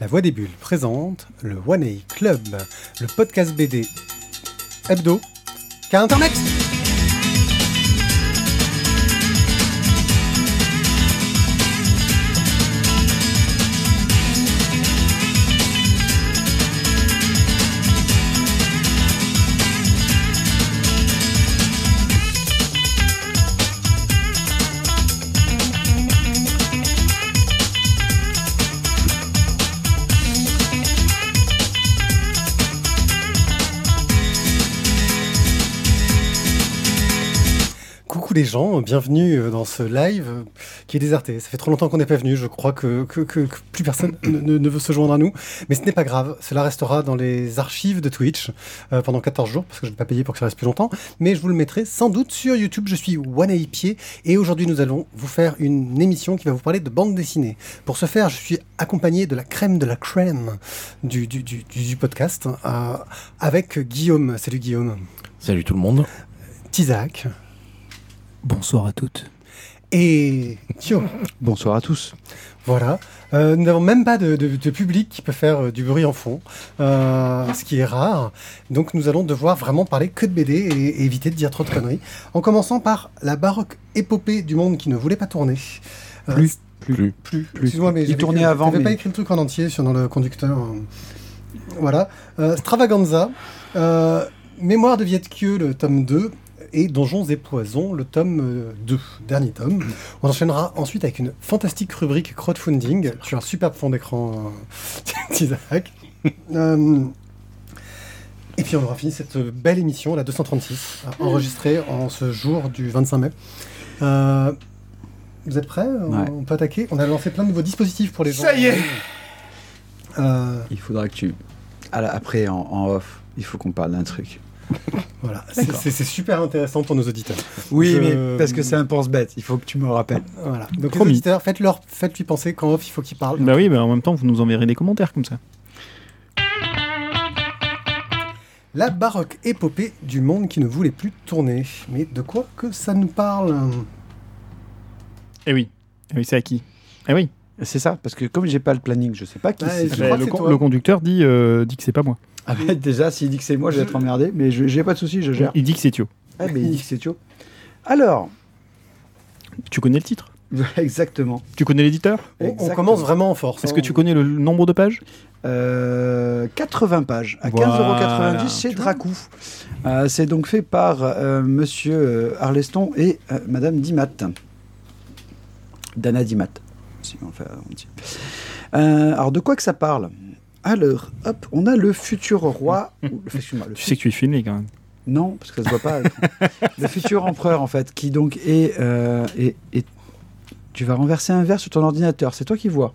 La Voix des Bulles présente le One Club, le podcast BD hebdo qu'a Internet? Les gens, bienvenue euh, dans ce live euh, qui est déserté. Ça fait trop longtemps qu'on n'est pas venu, je crois que, que, que- que plus personne ne, veut se joindre à nous. Mais ce n'est pas grave, cela restera dans les archives de Twitch euh, pendant 14 jours, parce que je ne vais pas payer pour que ça reste plus longtemps. Mais je vous le mettrai sans doute sur YouTube, je suis Pied, et aujourd'hui nous allons vous faire une émission qui va vous parler de bande dessinée. Pour ce faire, je suis accompagné de la crème de la crème du, du, du, du- du podcast, euh, avec Guillaume. Salut Guillaume. Salut tout le monde. Tizak. Bonsoir à toutes. Et Thio. Bonsoir à tous. Voilà. Euh, nous n'avons même pas de, de- de public qui peut faire euh, du bruit en fond, euh, ce qui est rare. Donc nous allons devoir vraiment parler que de BD et, et éviter de dire trop de conneries. En commençant par la baroque épopée du monde qui ne voulait pas tourner. Plus. Plus. plus. Plus. Excuse-moi, mais Il tournait avant, mais- pas écrit le truc en entier sur dans le conducteur. euh. Voilà. Stravaganza, Mémoire de Vietkieu, le tome 2, et Donjons et Poisons, le tome euh, 2, dernier tome. On enchaînera ensuite avec une fantastique rubrique crowdfunding sur un superbe fond d'écran euh, d'Isaac. Euh, et puis on aura fini cette belle émission, la 236, euh, enregistrée en ce jour du 25 mai. Euh, vous êtes prêts? On- Ouais. On peut attaquer? On a lancé plein de nouveaux dispositifs pour les gens. Ça y est Euh, Il faudra que tu. la- Après, en, en off, il faut qu'on parle d'un truc. voilà, C'est- super intéressant pour nos auditeurs. Oui, Je- mais parce que c'est un pense-bête. Il faut que tu me rappelles. Voilà. Donc les Promis. auditeurs, faites-leur, faites-lui penser qu'en off, il faut qu'ils parlent. Bah oui, mais en même temps, vous nous enverrez des commentaires comme ça. La baroque épopée du monde qui ne voulait plus tourner. Mais de quoi que ça nous parle? Eh oui. Eh oui, c'est à qui? Eh oui. C'est ça, parce que comme j'ai pas le planning, je sais pas qui Ouais, c'est. Eh, le, con- toi. le conducteur dit, euh, dit que c'est pas moi. Ah, mais déjà, s'il dit que c'est moi, je vais être emmerdé. Mais je- j'ai pas de souci, je gère. Il dit que c'est Thio. Ah, mais il dit que c'est Thio. Alors, Tu connais le titre? Exactement. Tu connais l'éditeur? On, on Exactement. commence vraiment en force. Est-ce hein. que tu connais le nombre de pages? Euh, 80 pages à Voilà. 15,90€ chez Dracou. Euh, c'est donc fait par euh, monsieur euh, Arleston et euh, madame Dimat. Dana Dimat. Si on fait, on dit. Euh, alors, de quoi que ça parle? Alors, hop, on a le futur roi. ou- excuse-moi, le Tu sais que tu es filmé quand même. non, parce que ça se voit pas. le futur empereur, en fait, qui donc est, euh, est- est- Tu vas renverser un verre sur ton ordinateur. C'est toi qui vois.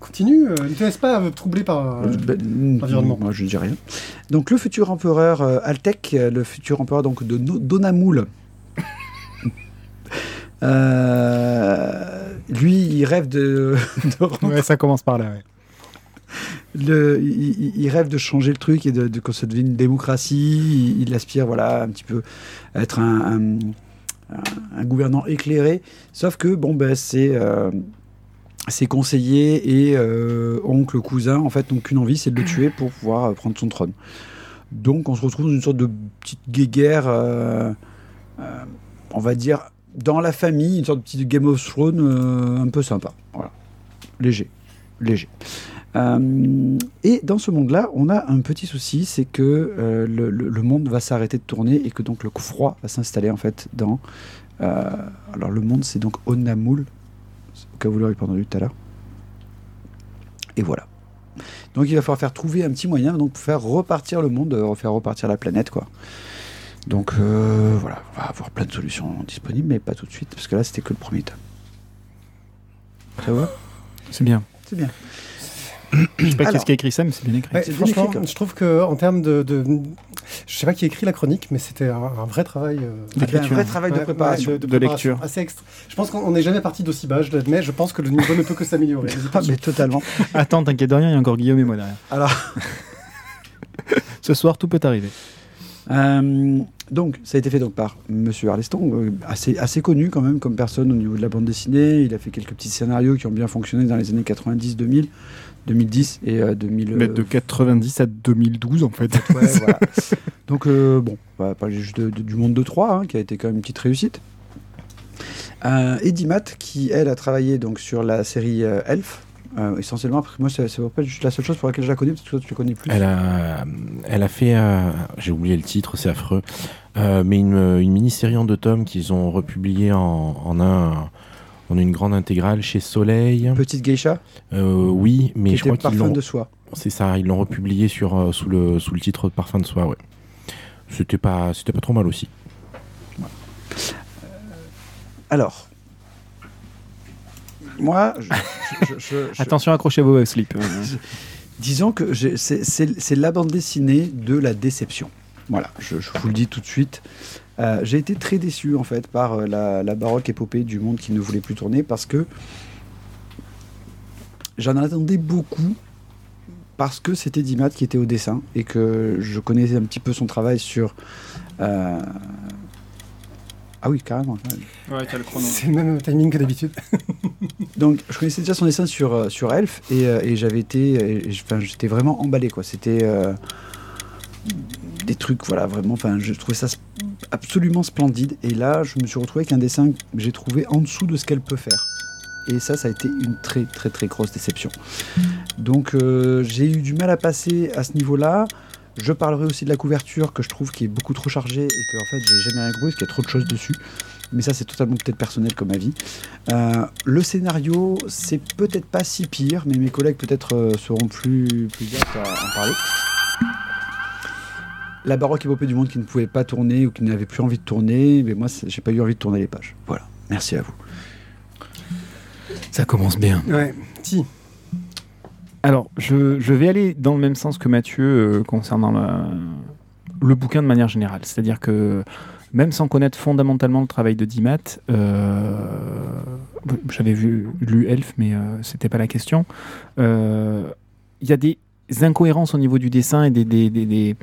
Continue, euh, ne te laisse pas euh, troubler par. euh, Ben, environnement. Moi, je ne dis rien. Donc, le futur empereur euh, Altec, euh, le futur empereur donc de No- Donamoul. Euh, lui, il rêve de, de Ouais, ça commence par là. ouais. Il, rêve de changer le truc et de, de que ça devienne une démocratie. Il, aspire, voilà, un petit peu à être un, gouvernant éclairé. Sauf que, bon, ben, c'est euh, ses conseillers et euh, oncle, cousin, en fait, n'ont qu'une envie, c'est de le tuer pour pouvoir euh, prendre son trône. Donc, on se retrouve dans une sorte de petite guéguerre, euh, on va dire, dans la famille, une sorte de petite Game of Thrones un peu sympa. Voilà. Léger. Léger. Euh, et dans ce monde-là, on a un petit souci, c'est que euh, le, le- le monde va s'arrêter de tourner et que donc le froid va s'installer en fait dans. euh, alors le monde, c'est donc Onamul, au cas où vous l'aurez pas entendu tout à l'heure. Et voilà. Donc il va falloir faire trouver un petit moyen donc pour faire repartir le monde, faire repartir la planète quoi. Donc voilà, on va avoir plein de solutions disponibles, mais pas tout de suite parce que là c'était que le premier tome. Ça va? C'est bien. C'est bien. Je sais pas qui est-ce qui a écrit ça, mais c'est bien écrit. Ouais, C'est bien franchement, écrit, quoi. je trouve que en termes de, de- je sais pas qui a écrit la chronique, mais c'était un, un vrai travail. euh, Ah, ben, un vrai travail de préparation. ouais, de, de préparation. lecture. Assez extra. Je pense qu'on n'est jamais parti d'aussi bas, je l'admets. Je pense que le niveau ne peut que s'améliorer. Ah, mais totalement. Attends, t'inquiète de rien, il y a encore Guillaume et moi derrière. Alors, Ce soir, tout peut arriver. Euh, donc, ça a été fait donc par Monsieur Arleston, euh, assez, assez connu quand même comme personne au niveau de la bande dessinée. Il a fait quelques petits scénarios qui ont bien fonctionné dans les années 90, 2000, 2010 et euh, 2000. Mais de 90 à 2012, en fait. Ouais, voilà. Donc, euh, bon, on va parler juste de- de- du monde de 3, qui a été quand même une petite réussite. Euh, Eddie Matt, qui elle a travaillé donc sur la série euh, Elf, euh, essentiellement. Parce que moi, c'est juste la seule chose pour laquelle je la connais, parce que toi, tu la connais plus. Elle a, elle a fait, euh, j'ai oublié le titre, c'est affreux, euh, mais une, une mini-série en deux tomes qu'ils ont republié en, en un, en une grande intégrale chez Soleil. Petite geisha, Euh, oui, mais qui je crois était qu'ils parfum l'ont, de soie. c'est ça, ils l'ont republié sur euh, sous le sous le titre Parfum de soie, ouais. C'était pas, c'était pas trop mal aussi. Alors, moi, je- je- je- je- Attention, accrochez-vous au slip. disons que j'ai- c'est- c'est c'est la bande dessinée de la déception. Voilà, je, je vous le dis tout de suite. Euh, j'ai été très déçu en fait par euh, la, la baroque épopée du monde qui ne voulait plus tourner parce que j'en attendais beaucoup parce que c'était Dimat qui était au dessin et que je connaissais un petit peu son travail sur. euh, Ah oui, carrément. Ouais, t'as le chrono. C'est le même timing que d'habitude. Donc, je connaissais déjà son dessin sur, sur Elf et, euh, et j'avais été. Enfin, j'étais vraiment emballé, quoi. C'était. euh, des trucs, voilà, vraiment. Enfin, je trouvais ça absolument splendide. Et là, je me suis retrouvé avec un dessin que j'ai trouvé en dessous de ce qu'elle peut faire. Et ça, ça a été une très, très, très grosse déception. Donc, euh, j'ai eu du mal à passer à ce niveau-là. Je parlerai aussi de la couverture que je trouve qui est beaucoup trop chargée et que en fait j'ai jamais rien parce qu'il y a trop de choses dessus. Mais ça c'est totalement peut-être personnel comme avis. Euh, le scénario c'est peut-être pas si pire, mais mes collègues peut-être euh, seront plus plus à en parler. La baroque épopée du monde qui ne pouvait pas tourner ou qui n'avait plus envie de tourner, mais moi j'ai pas eu envie de tourner les pages. Voilà. Merci à vous. Ça commence bien. Ouais, si. Alors, je, je vais aller dans le même sens que Mathieu euh, concernant la- le bouquin de manière générale. C'est-à-dire que même sans connaître fondamentalement le travail de Dimat, euh, j'avais vu lu Elf, mais euh, c'était pas la question. Euh, Il y a des incohérences au niveau du dessin et des, des, des, des-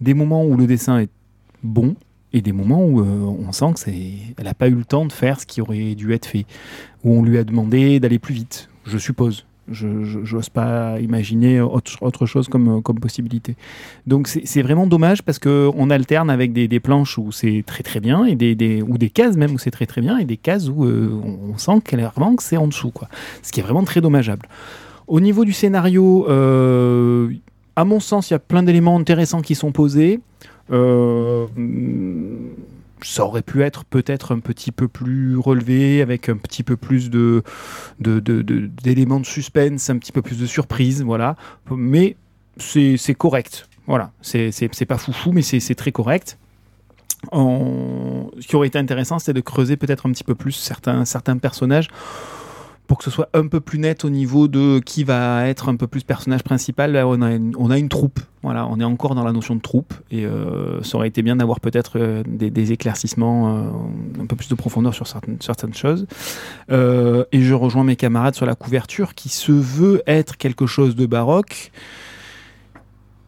des moments où le dessin est bon et des moments où euh, on sent que c'est, elle n'a pas eu le temps de faire ce qui aurait dû être fait, où on lui a demandé d'aller plus vite, je suppose. Je j'ose pas imaginer autre, autre chose comme, comme possibilité. Donc c'est vraiment dommage parce qu'on alterne avec des, des planches où c'est très très bien et des, des- ou des cases même où c'est très très bien et des cases où euh, on, on sent clairement que c'est en dessous quoi. Ce qui est vraiment très dommageable. Au niveau du scénario, euh, à mon sens, il y a plein d'éléments intéressants qui sont posés. Euh, ça aurait pu être peut-être un petit peu plus relevé, avec un petit peu plus de, d'éléments de, suspense, un petit peu plus de surprise, voilà. Mais c'est, correct. Voilà, c'est, pas foufou, mais c'est, très correct. Ce qui aurait été intéressant, c'est de creuser peut-être un petit peu plus certains personnages pour que ce soit un peu plus net au niveau de qui va être un peu plus personnage principal. On a une, troupe. Voilà, on est encore dans la notion de troupe et euh, ça aurait été bien d'avoir peut-être euh, des, éclaircissements, euh, un peu plus de profondeur sur certaines, choses. Et je rejoins mes camarades sur la couverture qui se veut être quelque chose de baroque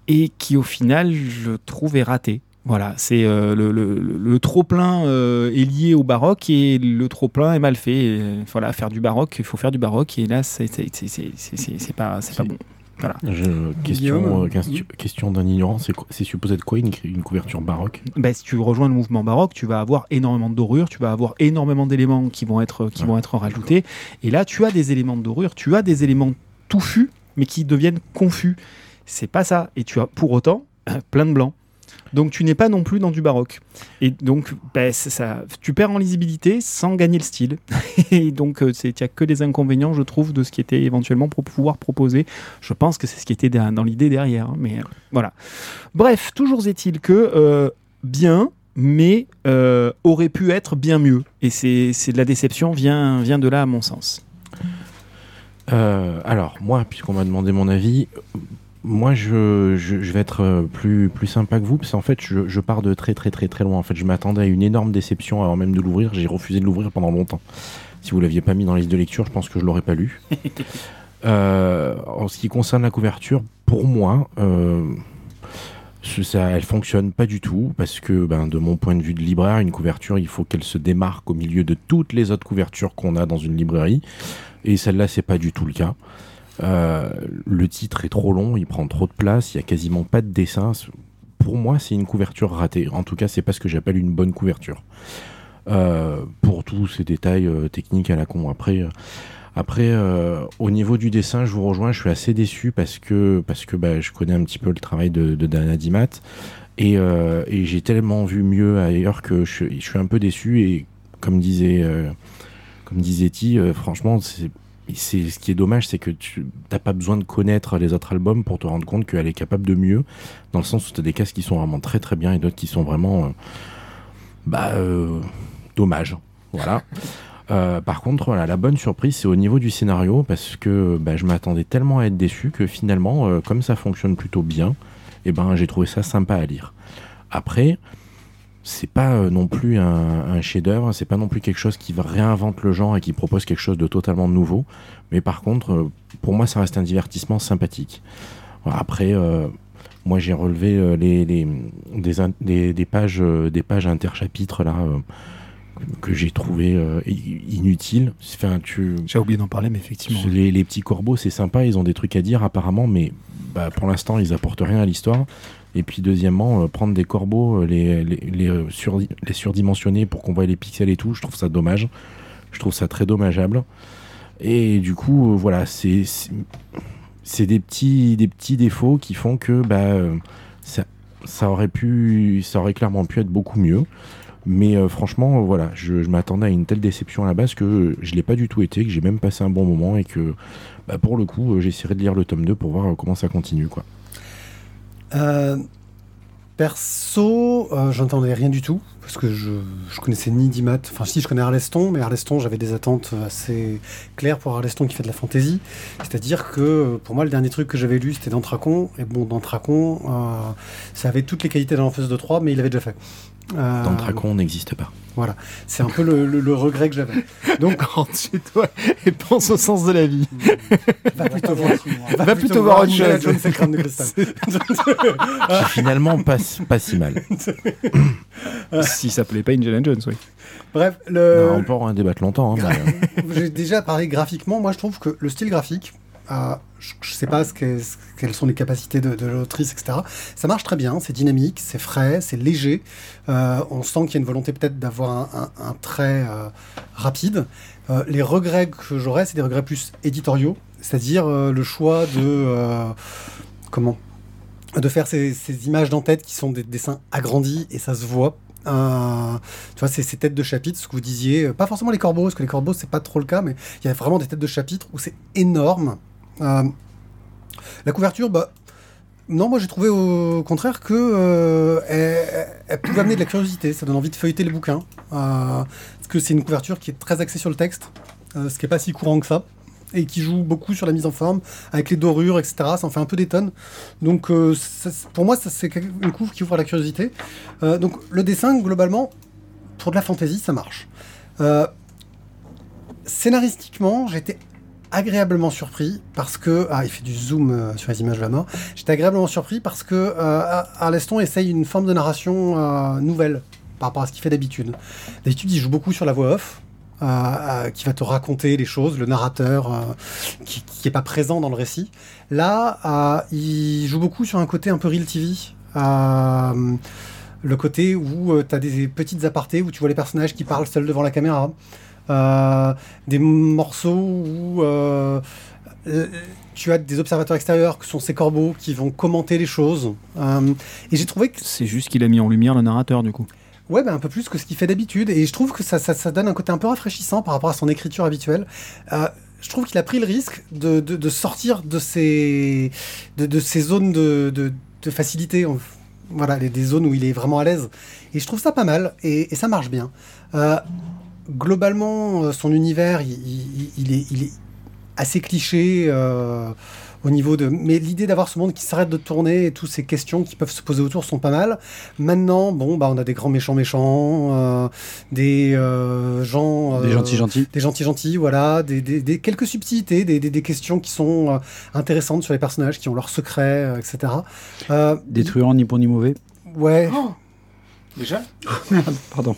et qui au final, je trouve, est raté. Voilà, c'est euh, le, le- le- le trop-plein euh, est lié au baroque et le trop-plein est mal fait. Et, euh, voilà, faire du baroque, il faut faire du baroque et là, c'est pas, c'est pas bon. Je- question, euh, question, question d'un ignorant, c'est supposé être quoi une, une couverture baroque? Ben, si tu rejoins le mouvement baroque, tu vas avoir énormément de dorures, tu vas avoir énormément d'éléments qui vont être qui Ouais. vont être rajoutés. Et là, tu as des éléments de dorure, tu as des éléments touffus, mais qui deviennent confus. C'est pas ça. Et tu as pour autant plein de blanc. Donc tu n'es pas non plus dans du baroque. Et donc ben, ça, tu perds en lisibilité sans gagner le style. Et donc euh, c'est- il n'y a que des inconvénients, je trouve, de ce qui était éventuellement pour pouvoir proposer. Je pense que c'est ce qui était dans dans l'idée derrière. hein, mais euh, voilà. Bref, toujours est-il que euh, bien, mais euh, aurait pu être bien mieux. Et c'est de la déception vient, vient de là à mon sens. Euh, alors, moi, puisqu'on m'a demandé mon avis, moi, je, je, je vais être euh, plus, plus sympa que vous, parce qu'en fait, je, je pars de très, très, très, très loin. En fait, je m'attendais à une énorme déception avant même de l'ouvrir. J'ai refusé de l'ouvrir pendant longtemps. Si vous l'aviez pas mis dans la liste de lecture, je pense que je l'aurais pas lu. Euh, en ce qui concerne la couverture, pour moi, euh, ça, elle fonctionne pas du tout parce que, ben, de mon point de vue de libraire, une couverture, il faut qu'elle se démarque au milieu de toutes les autres couvertures qu'on a dans une librairie. Et celle-là, c'est pas du tout le cas. Euh, le titre est trop long, il prend trop de place, il y a quasiment pas de dessin. Pour moi, c'est une couverture ratée. En tout cas, c'est pas ce que j'appelle une bonne couverture. Euh, pour tous ces détails euh, techniques à la con. Après, après au niveau du dessin, je vous rejoins, je suis assez déçu parce que, parce que bah, je connais un petit peu le travail de, de Dana Dimat et, j'ai tellement vu mieux ailleurs que je, suis un peu déçu et comme disait, comme disait franchement, c'est c'est ce qui est dommage, c'est que tu n'as pas besoin de connaître les autres albums pour te rendre compte qu'elle est capable de mieux, dans le sens où tu as des casques qui sont vraiment très très bien et d'autres qui sont vraiment euh, bah euh, dommage. Voilà. Euh, par contre, la bonne surprise, c'est au niveau du scénario, parce que bah, je m'attendais tellement à être déçu que finalement, comme ça fonctionne plutôt bien, eh ben j'ai trouvé ça sympa à lire. Après, c'est pas euh, non plus un, un chef-d'œuvre, c'est pas non plus quelque chose qui réinvente le genre et qui propose quelque chose de totalement nouveau. Mais par contre, euh, pour moi, ça reste un divertissement sympathique. Après, euh, moi, j'ai relevé les, les des, des, pages, des pages interchapitres là que j'ai trouvé. Enfin, tu... J'ai oublié d'en parler, mais effectivement. Les, les petits corbeaux, c'est sympa, ils ont des trucs à dire apparemment, mais bah, pour l'instant, ils apportent rien à l'histoire. Et puis deuxièmement, euh, prendre des corbeaux, euh, les, les, euh, surdimensionner pour qu'on voit les pixels et tout, je trouve ça dommage. Je trouve ça très dommageable. Et du coup, voilà, c'est des petits, défauts qui font que bah, ça, aurait pu, ça aurait clairement pu être beaucoup mieux. Mais franchement, voilà, je, m'attendais à une telle déception à la base que je l'ai pas du tout été, que j'ai même passé un bon moment et que bah, pour le coup, j'essaierai de lire le tome 2 pour voir comment ça continue. quoi. Euh, perso, euh, j'entendais rien du tout, parce que je, je connaissais ni Dimat, enfin si je connais Arleston, mais Arleston j'avais des attentes assez claires pour Arleston qui fait de la fantaisie, c'est-à-dire que pour moi le dernier truc que j'avais lu c'était Dantracon, et bon Dantracon, euh, ça avait toutes les qualités d'un Enfeuse de 3, mais il l'avait déjà fait. Euh, Dantracon n'existe pas. Voilà, c'est un peu le, le, le regret que j'avais. Donc rentre chez toi et pense au sens de la vie. Va plutôt voir, va, va plutôt voir autre chose. De cristal. Qui finalement passe pas si mal. si ça plaît pas Indiana Jones, oui. Bref, le... Non, on peut en débattre longtemps. Hein, mais... J'ai déjà parlé graphiquement. Moi, je trouve que le style graphique, je ne sais pas ce que, quelles sont les capacités de, l'autrice, etc. Ça marche très bien, c'est dynamique, c'est frais, c'est léger. Euh, on sent qu'il y a une volonté peut-être d'avoir un, trait euh, rapide. Euh, les regrets que j'aurais, c'est des regrets plus éditoriaux, c'est-à-dire le choix de comment de faire ces, images d'en-tête qui sont des dessins agrandis et ça se voit tu vois, c'est ces têtes de chapitre, ce que vous disiez, pas forcément les corbeaux, parce que les corbeaux, c'est pas trop le cas, mais il y a vraiment des têtes de chapitre où c'est énorme. Euh, la couverture, bah, non, moi j'ai trouvé au contraire que euh, elle, pouvait amener de la curiosité, ça donne envie de feuilleter les bouquins. Euh, parce que c'est une couverture qui est très axée sur le texte, ce qui est pas si courant que ça et qui joue beaucoup sur la mise en forme, avec les dorures, etc. Ça en fait un peu des tonnes. Donc euh, pour moi, c'est une couve qui ouvre la curiosité. Euh, donc le dessin, globalement, pour de la fantaisie, ça marche. Euh, scénaristiquement, j'étais agréablement surpris parce que ah il fait du zoom euh, sur les images de la mort. J'étais agréablement surpris parce que euh, Arleston essaye une forme de narration euh, nouvelle par rapport à ce qu'il fait d'habitude. D'habitude, il joue beaucoup sur la voix off. Euh, euh, qui va te raconter les choses, le narrateur euh, qui n'est pas présent dans le récit. Là, il joue beaucoup sur un côté un peu real TV. le côté où tu as des petites apartés, où tu vois les personnages qui parlent seuls devant la caméra. Des morceaux où tu as des observateurs extérieurs que sont ces corbeaux qui vont commenter les choses. et j'ai trouvé que... C'est juste qu'il a mis en lumière le narrateur du coup. Ouais, bah un peu plus que ce qu'il fait d'habitude. Et je trouve que ça, ça, ça, donne un côté un peu rafraîchissant par rapport à son écriture habituelle. Euh, je trouve qu'il a pris le risque de, de, de sortir de ces, de, de ces zones de, facilité. Voilà, des zones où il est vraiment à l'aise. Et je trouve ça pas mal. Et, et ça marche bien. Euh, globalement, son univers, il, il, il, est, il est assez cliché euh, au niveau de. Mais l'idée d'avoir ce monde qui s'arrête de tourner et toutes ces questions qui peuvent se poser autour sont pas mal. Maintenant, bon, bah, on a des grands méchants méchants, euh, des euh, gens. Des euh, gentils gentils. Des gentils gentils, voilà, des, des- des- quelques subtilités, des, des- des questions qui sont euh, intéressantes sur les personnages, qui ont leurs secrets, euh, etc. Euh, Des truands ni bon ni mauvais. Ouais, Déjà? Merde, pardon.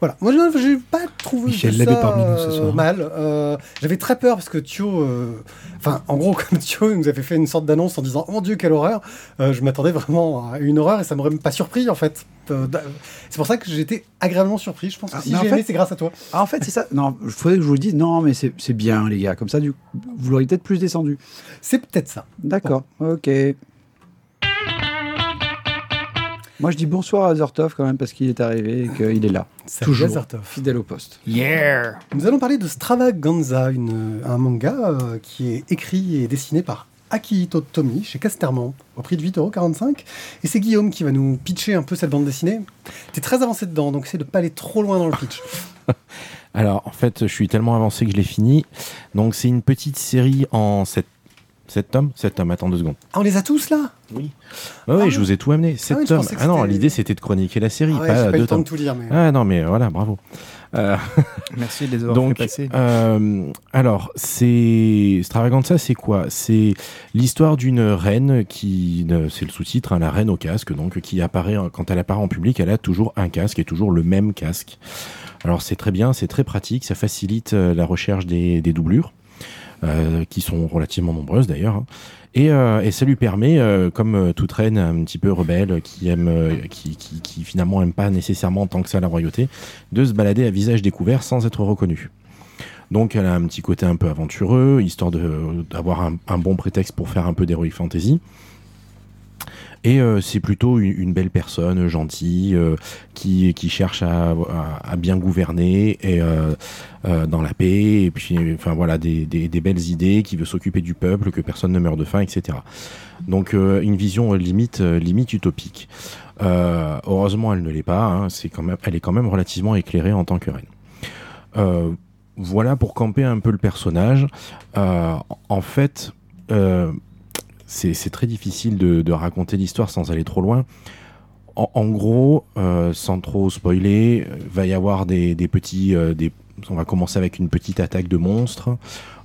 Voilà, moi je j'ai pas trouvé Michel ça, parmi nous ce euh, soir. mal. Euh, J'avais très peur parce que Thio, euh, enfin en gros comme Thio nous avait fait une sorte d'annonce en disant oh mon dieu quelle horreur, euh, je m'attendais vraiment à une horreur et ça m'aurait même pas surpris en fait. C'est pour ça que été agréablement surpris. Je pense que Ah, si j'ai aimé fait- c'est grâce à toi. Ah, en fait, c'est ça. Non, il faudrait que je vous le dise. Non, mais c'est c'est bien, les gars. Comme ça, du vous l'auriez peut-être plus descendu. C'est peut-être ça. D'accord. Ok. Moi, je dis bonsoir à Azertov quand même parce qu'il est arrivé et qu'il est là. Toujours. Azertov. Fidèle au poste. Yeah Nous allons parler de Stravaganza, une, un manga euh, qui est écrit et dessiné par Akihito Tomi chez Casterman au prix de 8,45€. Et c'est Guillaume qui va nous pitcher un peu cette bande dessinée. T'es très avancé dedans, donc essaie de pas aller trop loin dans le pitch. Alors, en fait, je suis tellement avancé que je l'ai fini. Donc, c'est une petite série en 7, tomes 7 tomes, attends deux secondes. Ah, on les a tous là? Oui. Ah oui, oui. je vous ai tout amené. 7 oui, je tomes. Ah non, l'idée c'était de chroniquer la série, Ah ouais, pas deux le temps tomes. de tout lire, mais... Ah non, mais voilà, bravo. Euh, Merci de les avoir donc, fait passer. euh, alors, c'est Stravaganza, c'est quoi? C'est l'histoire d'une reine qui, c'est le sous-titre, hein, la reine au casque, donc qui apparaît quand elle apparaît en public, elle a toujours un casque et toujours le même casque. Alors c'est très bien, c'est très pratique, ça facilite euh, la recherche des, des doublures, qui sont relativement nombreuses d'ailleurs. hein. Et, euh, et ça lui permet, euh, comme euh, toute reine un petit peu rebelle, qui aime, euh, qui, finalement aime pas nécessairement tant que ça la royauté, de se balader à visage découvert sans être reconnue. Donc elle a un petit côté un peu aventureux, histoire d'avoir un, bon prétexte pour faire un peu d'heroic fantasy. Et euh, c'est plutôt une, belle personne, gentille, euh, qui, cherche à, bien gouverner et euh, dans la paix, et puis enfin voilà des, belles idées, qui veut s'occuper du peuple, que personne ne meurt de faim, etc. Donc une vision limite limite utopique. Heureusement, elle ne l'est pas. hein, c'est quand même, elle est quand même relativement éclairée en tant que reine. Voilà pour camper un peu le personnage. En fait, c'est très difficile de, raconter l'histoire sans aller trop loin. En, gros, euh, sans trop spoiler, euh, va y avoir des, petits, euh, on va commencer avec une petite attaque de monstres.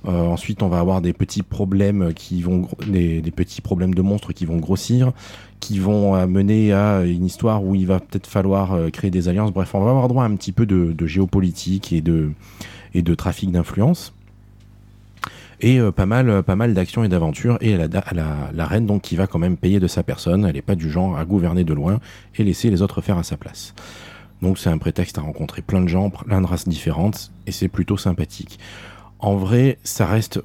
Ensuite, on va avoir des petits problèmes qui vont, des, des petits problèmes de monstres qui vont grossir, qui vont mener à une histoire où il va peut-être falloir créer des alliances. Bref, on va avoir droit à un petit peu de, géopolitique et de trafic d'influence. Et euh, pas mal, euh, pas mal d'actions et d'aventures. Et la, reine, donc, qui va quand même payer de sa personne. Elle n'est pas du genre à gouverner de loin et laisser les autres faire à sa place. Donc, c'est un prétexte à rencontrer plein de gens, plein de races différentes. Et c'est plutôt sympathique. En vrai, ça reste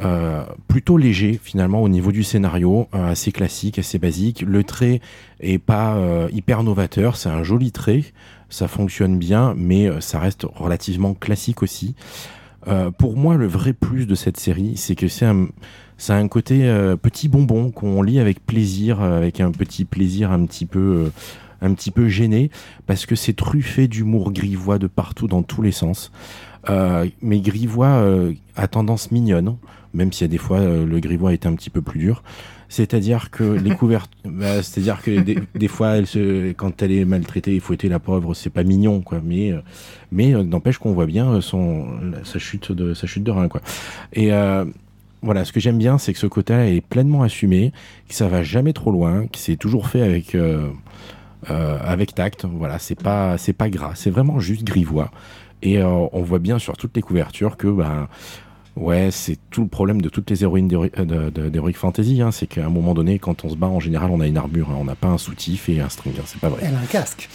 euh, plutôt léger finalement au niveau du scénario, assez classique, assez basique. Le trait est pas hyper novateur, c'est un joli trait, ça fonctionne bien, mais ça reste relativement classique aussi. Euh, pour moi, le vrai plus de cette série, c'est que c'est un, côté euh, petit bonbon qu'on lit avec plaisir, euh, avec un petit plaisir un petit peu, gêné, parce que c'est truffé d'humour grivois de partout dans tous les sens. Mais grivois à tendance mignonne, même y a des fois le grivois est un petit peu plus dur. C'est-à-dire que les couvertures, bah, c'est-à-dire que des, des fois, elle se, quand elle est maltraitée et fouettée, la pauvre, c'est pas mignon, quoi. Mais, euh, mais euh, n'empêche qu'on voit bien euh, son, sa chute de, sa chute de rein, quoi. Et euh, voilà, ce que j'aime bien, c'est que ce côté-là est pleinement assumé, que ça va jamais trop loin, que c'est toujours fait avec, euh, euh, avec tact. Voilà, c'est pas, c'est pas gras, c'est vraiment juste grivois. Et euh, on voit bien sur toutes les couvertures que, ben, ouais, c'est tout le problème de toutes les héroïnes euh, d'Heroic Fantasy. Hein, c'est qu'à un moment donné, quand on se bat, en général, on a une armure. hein, on n'a pas un soutif et un string. c'est pas vrai. Elle a un casque.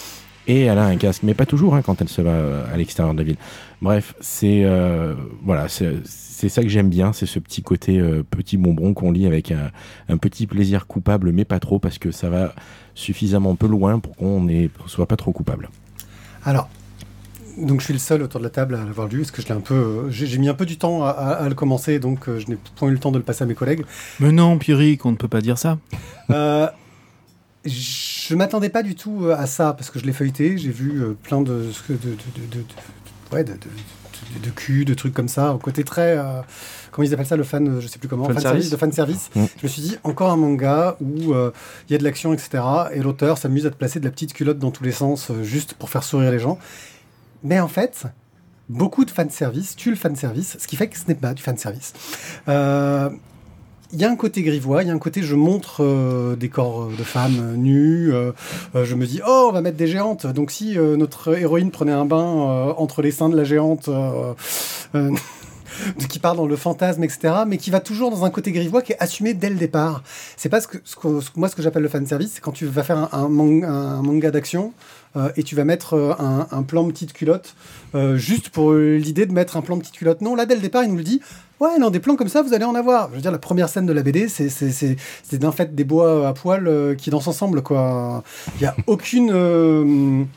Et elle a un casque, mais pas toujours hein, quand elle se va euh, à l'extérieur de la ville. Bref, c'est euh, voilà, c'est c'est ça que j'aime bien, c'est ce petit côté euh, petit bonbon qu'on lit avec un, un petit plaisir coupable, mais pas trop parce que ça va suffisamment peu loin pour qu'on ne soit pas trop coupable. Alors, donc je suis le seul autour de la table à l'avoir lu, parce que je l'ai un peu, euh, j'ai mis un peu du temps à, à- à le commencer, donc euh, je n'ai point eu le temps de le passer à mes collègues. Mais non, Pierrick, on ne peut pas dire ça. Euh, je m'attendais pas du tout euh, à ça, parce que je l'ai feuilleté, j'ai vu euh, plein de, de, de, de- de- de- ouais, de- de- de, de cul, de trucs comme ça, au côté très. euh, comment ils appellent ça, le fan, euh, je sais plus comment, Fan fan service. service, de fan service. Mm. Je me suis dit, encore un manga où euh, il y a de l'action, etc. Et l'auteur s'amuse à te placer de la petite culotte dans tous les sens, euh, juste pour faire sourire les gens. Mais en fait, beaucoup de fan service tue le fan service, ce qui fait que ce n'est pas du fan service. Euh, il y a un côté grivois, il y a un côté je montre euh, des corps euh, de femmes nues, je me dis oh on va mettre des géantes, donc si notre héroïne prenait un bain entre les seins de la géante qui part dans le fantasme etc, mais qui va toujours dans un côté grivois qui est assumé dès le départ. C'est pas ce que, moi ce que j'appelle le fan service, c'est quand tu vas faire un manga d'action euh, et tu vas mettre euh, un, un plan petite culotte euh, juste pour l'idée de mettre un plan petite culotte. Non, là dès le départ il nous le dit. Ouais, non, des plans comme ça, vous allez en avoir. Je veux dire, la première scène de la BD, c'est c'est- c'est- c'est d'un fait des bois à poil qui dansent ensemble, quoi. Il n'y a aucune,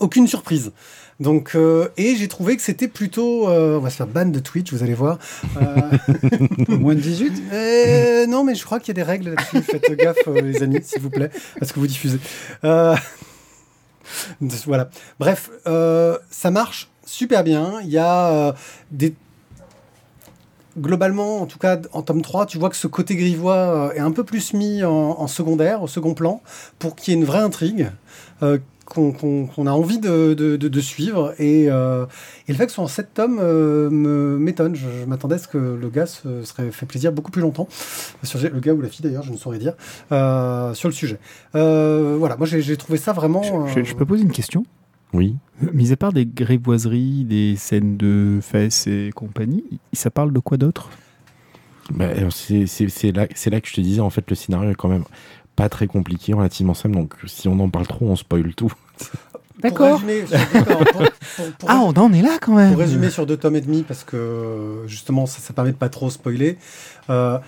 aucune surprise. Donc, euh, et j'ai trouvé que c'était plutôt. euh, on va se faire ban de Twitch, vous allez voir. Euh, Moins de 18 euh, non, mais je crois qu'il y a des règles là-dessus. Faites gaffe, les amis, s'il vous plaît, à ce que vous diffusez. Voilà. Bref, euh, ça marche super bien. Il y a euh, des. Globalement, en tout cas en tome 3, tu vois que ce côté grivois euh, est un peu plus mis en, secondaire, au second plan, pour qu'il y ait une vraie intrigue qu'on a envie de, de- de- de suivre. Et, euh, et le fait que ce soit en 7 tomes euh, me- m'étonne. Je, je m'attendais à ce que le gars se serait fait plaisir beaucoup plus longtemps. Sur, le gars ou la fille d'ailleurs, je ne saurais dire, euh, sur le sujet. Euh, voilà, moi j'ai trouvé ça vraiment. Je, je peux poser une question? Oui. Mis à part des grivoiseries, des scènes de fesses et compagnie, ça parle de quoi d'autre? Bah, c'est là, c'est là que je te disais, en fait, le scénario est quand même pas très compliqué, relativement simple. Donc, si on en parle trop, on spoil tout. pour- Ah, on en est là quand même Pour résumer sur deux tomes et demi, parce que justement, ça, ça permet de pas trop spoiler. Euh,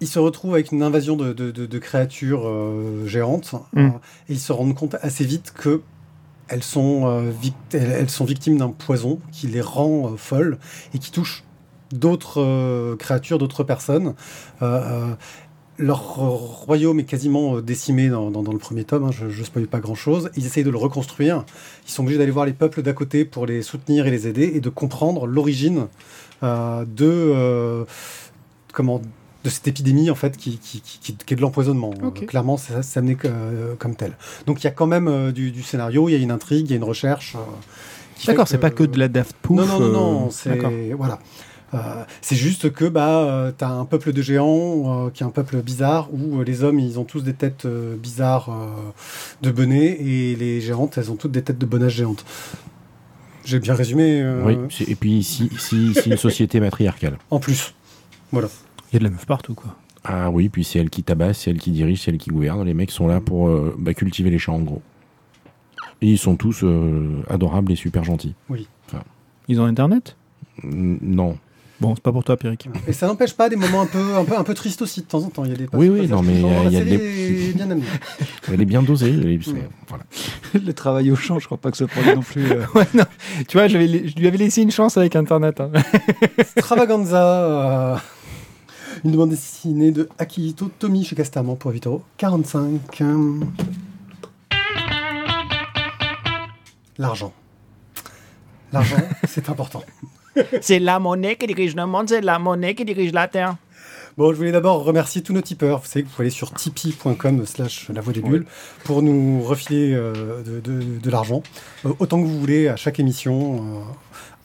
il se retrouve avec une invasion de, de- de- de créatures euh, géantes, Mm. euh, et ils se rendent compte assez vite que elles sont, euh, vict- elles, elles sont victimes d'un poison qui les rend euh, folles et qui touche d'autres euh, créatures, d'autres personnes. Leur royaume est quasiment euh, décimé dans, dans- dans le premier tome, hein, je ne spoil pas grand-chose. Ils essayent de le reconstruire. Ils sont obligés d'aller voir les peuples d'à côté pour les soutenir et les aider et de comprendre l'origine euh, de, euh, comment, de cette épidémie en fait qui, qui, qui- qui- qui est de l'empoisonnement. Euh, clairement, c'est amené euh, comme tel. Donc il y a quand même euh, du, du scénario, il y a une intrigue, il y a une recherche. euh, D'accord, c'est pas que de la Daft Pouf. non, non, non, non, c'est voilà. Euh, c'est juste que bah euh, t'as un peuple de géants euh, qui est un peuple bizarre où euh, les hommes ils ont tous des têtes euh, bizarres euh, de bonnet et les géantes elles ont toutes des têtes de bonnage géantes. J'ai bien résumé. euh, Oui. Et puis, si, si, si une société matriarcale. En plus, voilà. Il y a de la meuf partout, quoi. Ah oui, puis c'est elle qui tabasse, c'est elle qui dirige, c'est elle qui gouverne. Les mecs sont là pour euh, bah, cultiver les champs, en gros. Et ils sont tous euh, adorables et super gentils. Ils ont internet? N- Non. Bon, c'est pas pour toi, Pierrick. Et ça n'empêche pas des moments un peu, un peu, un peu tristes aussi de temps en temps. Il y a des Oui, oui, non, mais il y a- des- bien amenée. Elle est bien dosée. elle est- c'est- Ouais. voilà. Le travail au champ, je crois pas que ce projet non plus. euh, Ouais, non. Tu vois, je, vais- je lui avais laissé une chance avec internet. hein. Stravaganza, euh, une bande dessinée de Akihito Tomi chez Casterman pour 8 euros. 45. euh, L'argent. L'argent, c'est important. C'est la monnaie qui dirige le monde, c'est la monnaie qui dirige la terre. Bon, je voulais d'abord remercier tous nos tipeurs. Vous savez que vous pouvez aller sur tipeee.com slash la voix des bulles pour nous refiler euh, de, de- de l'argent. Euh, autant que vous voulez à chaque émission. euh,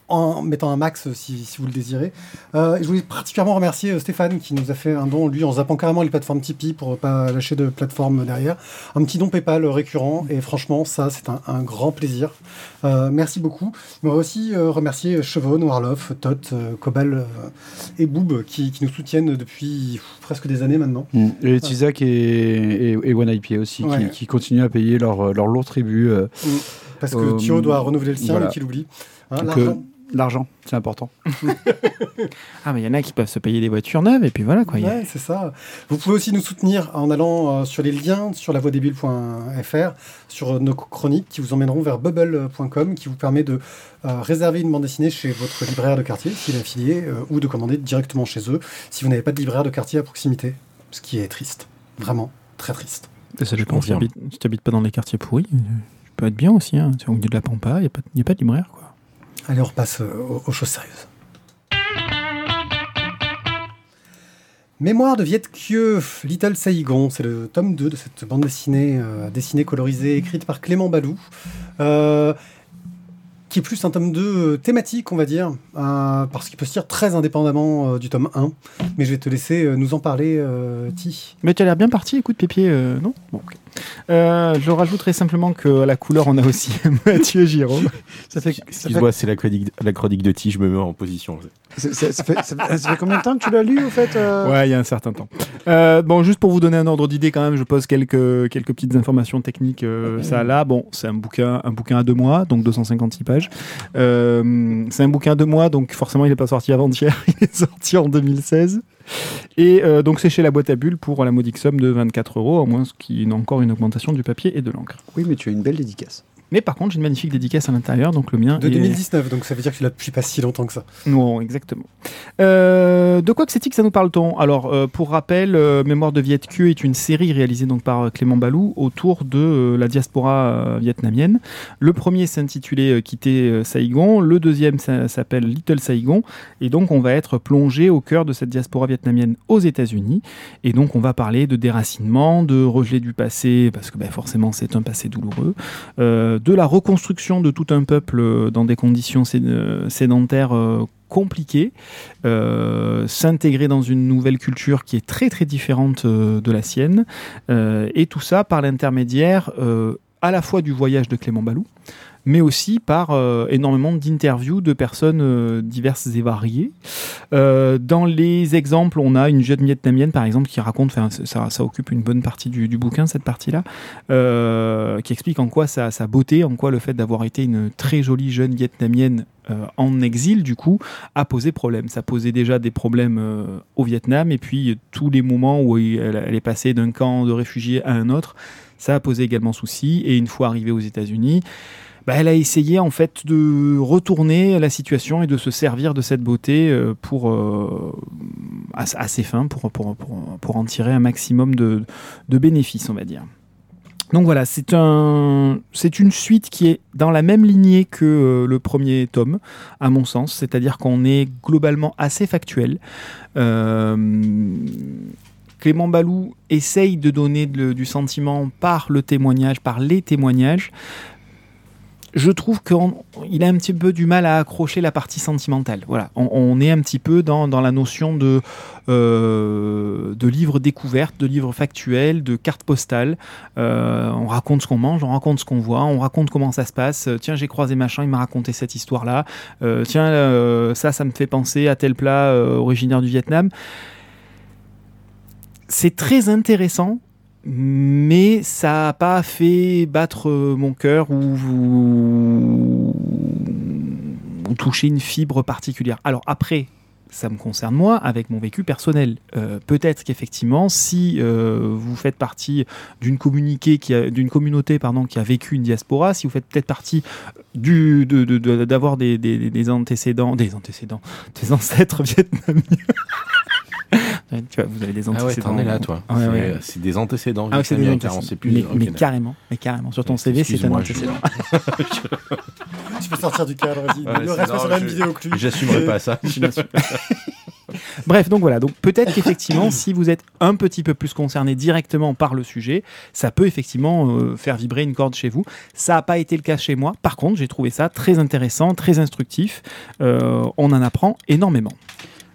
en mettant un max si, si vous le désirez. Euh, et je voulais particulièrement remercier euh, Stéphane qui nous a fait un don, lui, en zappant carrément les plateformes Tipeee pour euh, pas lâcher de plateforme derrière. Un petit don PayPal euh, récurrent et franchement, ça, c'est un, un grand plaisir. Euh, merci beaucoup. On va aussi euh, remercier Chevron, Warloff, Tot, Cobal et Boob qui, qui nous soutiennent depuis presque des années maintenant. Et Tizak et, et, et One IP aussi, Ouais. qui, qui continuent à payer leur, leur lourd tribut. euh, Parce que Thio doit renouveler le sien voilà. et qu'il oublie. Hein, l'argent. C'est important. Ah, mais il y en a qui peuvent se payer des voitures neuves, et puis voilà, quoi. A- Ouais, c'est ça. Vous pouvez aussi nous soutenir en allant euh, sur les liens sur lavoidébile.fr, sur nos chroniques qui vous emmèneront vers bubble.com, qui vous permet de euh, réserver une bande dessinée chez votre libraire de quartier, s'il est affilié, euh, ou de commander directement chez eux, si vous n'avez pas de libraire de quartier à proximité. Ce qui est triste. Vraiment très triste. Et Ça dépend. Si si t'habites pas dans les quartiers pourris, euh, tu peux être bien aussi. Hein. Tu es au milieu de la pampa, il n'y a, pas- y a pas de libraire, quoi. Allez, on repasse euh, aux, choses sérieuses. Mémoire de Viet Little Saigon, c'est le tome 2 de cette bande dessinée, euh, dessinée colorisée, écrite par Clément Balou, euh, qui est plus un tome 2 euh, thématique, on va dire, euh, parce qu'il peut se lire très indépendamment euh, du tome 1. Mais je vais te laisser euh, nous en parler, euh, Ti. Mais tu as l'air bien parti, écoute, Pépier, euh, non? Bon, ok. Euh, je rajouterai simplement que à la couleur, on a aussi Mathieu Giraud. Ça fait, ça fait, Excuse-moi, c'est la chronique, la chronique de Ti, je me mets en position. ça- ça- ça fait- ça fait- ça fait combien de temps que tu l'as lu, au fait euh? Ouais, il y a un certain temps. Euh, bon, juste pour vous donner un ordre d'idée, quand même, je pose quelques, quelques petites informations techniques. euh, ça là, bon, c'est un bouquin, un bouquin à deux mois, donc 256 pages. Euh, c'est un bouquin à deux mois, donc forcément, il n'est pas sorti avant-hier. Il est sorti en 2016. Et euh, donc, c'est chez la boîte à bulles pour la modique somme de 24 euros, à moins qu'il y ait encore une augmentation du papier et de l'encre. Oui, mais tu as une belle dédicace. Mais par contre, j'ai une magnifique dédicace à l'intérieur, donc le mien De est- 2019, donc ça veut dire que tu l'as depuis pas si longtemps que ça. Non, exactement. Euh, de quoi que c'est-il que ça nous parle-t-on? Alors, euh, pour rappel, euh, Mémoire de Viet Kieu est une série réalisée donc par Clément Balou autour de la diaspora vietnamienne. Le premier s'intitulait Quitter Saigon, le deuxième s'appelle Little Saigon, et donc on va être plongé au cœur de cette diaspora vietnamienne aux États-Unis. Et donc on va parler de déracinement, de rejet du passé, parce que ben, forcément c'est un passé douloureux, euh, de la reconstruction de tout un peuple euh, dans des conditions euh, sédentaires euh, compliquées, s'intégrer dans une nouvelle culture qui est très très différente de la sienne, et tout ça par l'intermédiaire à la fois du voyage de Clément Balou, mais aussi par euh, énormément d'interviews de personnes euh, diverses et variées. Euh, dans les exemples, on a une jeune vietnamienne, par exemple, qui raconte, ça, occupe une bonne partie du, bouquin, cette partie-là, qui explique en quoi sa, beauté, en quoi le fait d'avoir été une très jolie jeune vietnamienne en exil, du coup, a posé problème. Ça posait déjà des problèmes au Vietnam, et puis tous les moments où elle est passée d'un camp de réfugiés à un autre, ça a posé également souci. Et une fois arrivée aux États-Unis, bah, elle a essayé en fait de retourner la situation et de se servir de cette beauté euh, pour euh, à, ses fins, pour, en tirer un maximum de, bénéfices, on va dire. Donc voilà, c'est un, c'est une suite qui est dans la même lignée que euh, le premier tome, à mon sens, c'est-à-dire qu'on est globalement assez factuel. Clément Balou essaye de donner du sentiment par le témoignage, par les témoignages. Je trouve qu'il a un petit peu du mal à accrocher la partie sentimentale. Voilà, on, est un petit peu dans, la notion de, euh, livre découverte, de livre factuel, de carte postale. Euh, on raconte ce qu'on mange, on raconte ce qu'on voit, on raconte comment ça se passe. Euh, Tiens, j'ai croisé machin, il m'a raconté cette histoire-là. Euh, tiens, ça, ça me fait penser à tel plat originaire du Vietnam. C'est très intéressant, mais ça n'a pas fait battre euh, mon cœur ou, ou, ou toucher une fibre particulière. Alors après, ça me concerne moi, avec mon vécu personnel. Euh, Peut-être qu'effectivement, si euh, vous faites partie d'une d'une communauté pardon, qui a vécu une diaspora, si vous faites peut-être partie du, d'avoir des antécédents, des antécédents, des ancêtres vietnamiens. Ouais, tu vois, vous avez des Ah antécédents. ouais, t'en es là, toi. Ouais, C'est- ouais. C'est des antécédents. Ah, c'est des vietnamiens, car on antécédents. sait plus. Mais, carrément, mais carrément. Sur ton CV, c'est un je- antécédent. Tu peux sortir du cadre, vas-y. Ouais, le c'est- reste sur la même vidéo que lui. J'assumerai pas ça. Bref, donc voilà. Donc peut-être qu'effectivement, si vous êtes un petit peu plus concerné directement par le sujet, ça peut effectivement euh, faire vibrer une corde chez vous. Ça n'a pas été le cas chez moi. Par contre, j'ai trouvé ça très intéressant, très instructif. Euh, on en apprend énormément.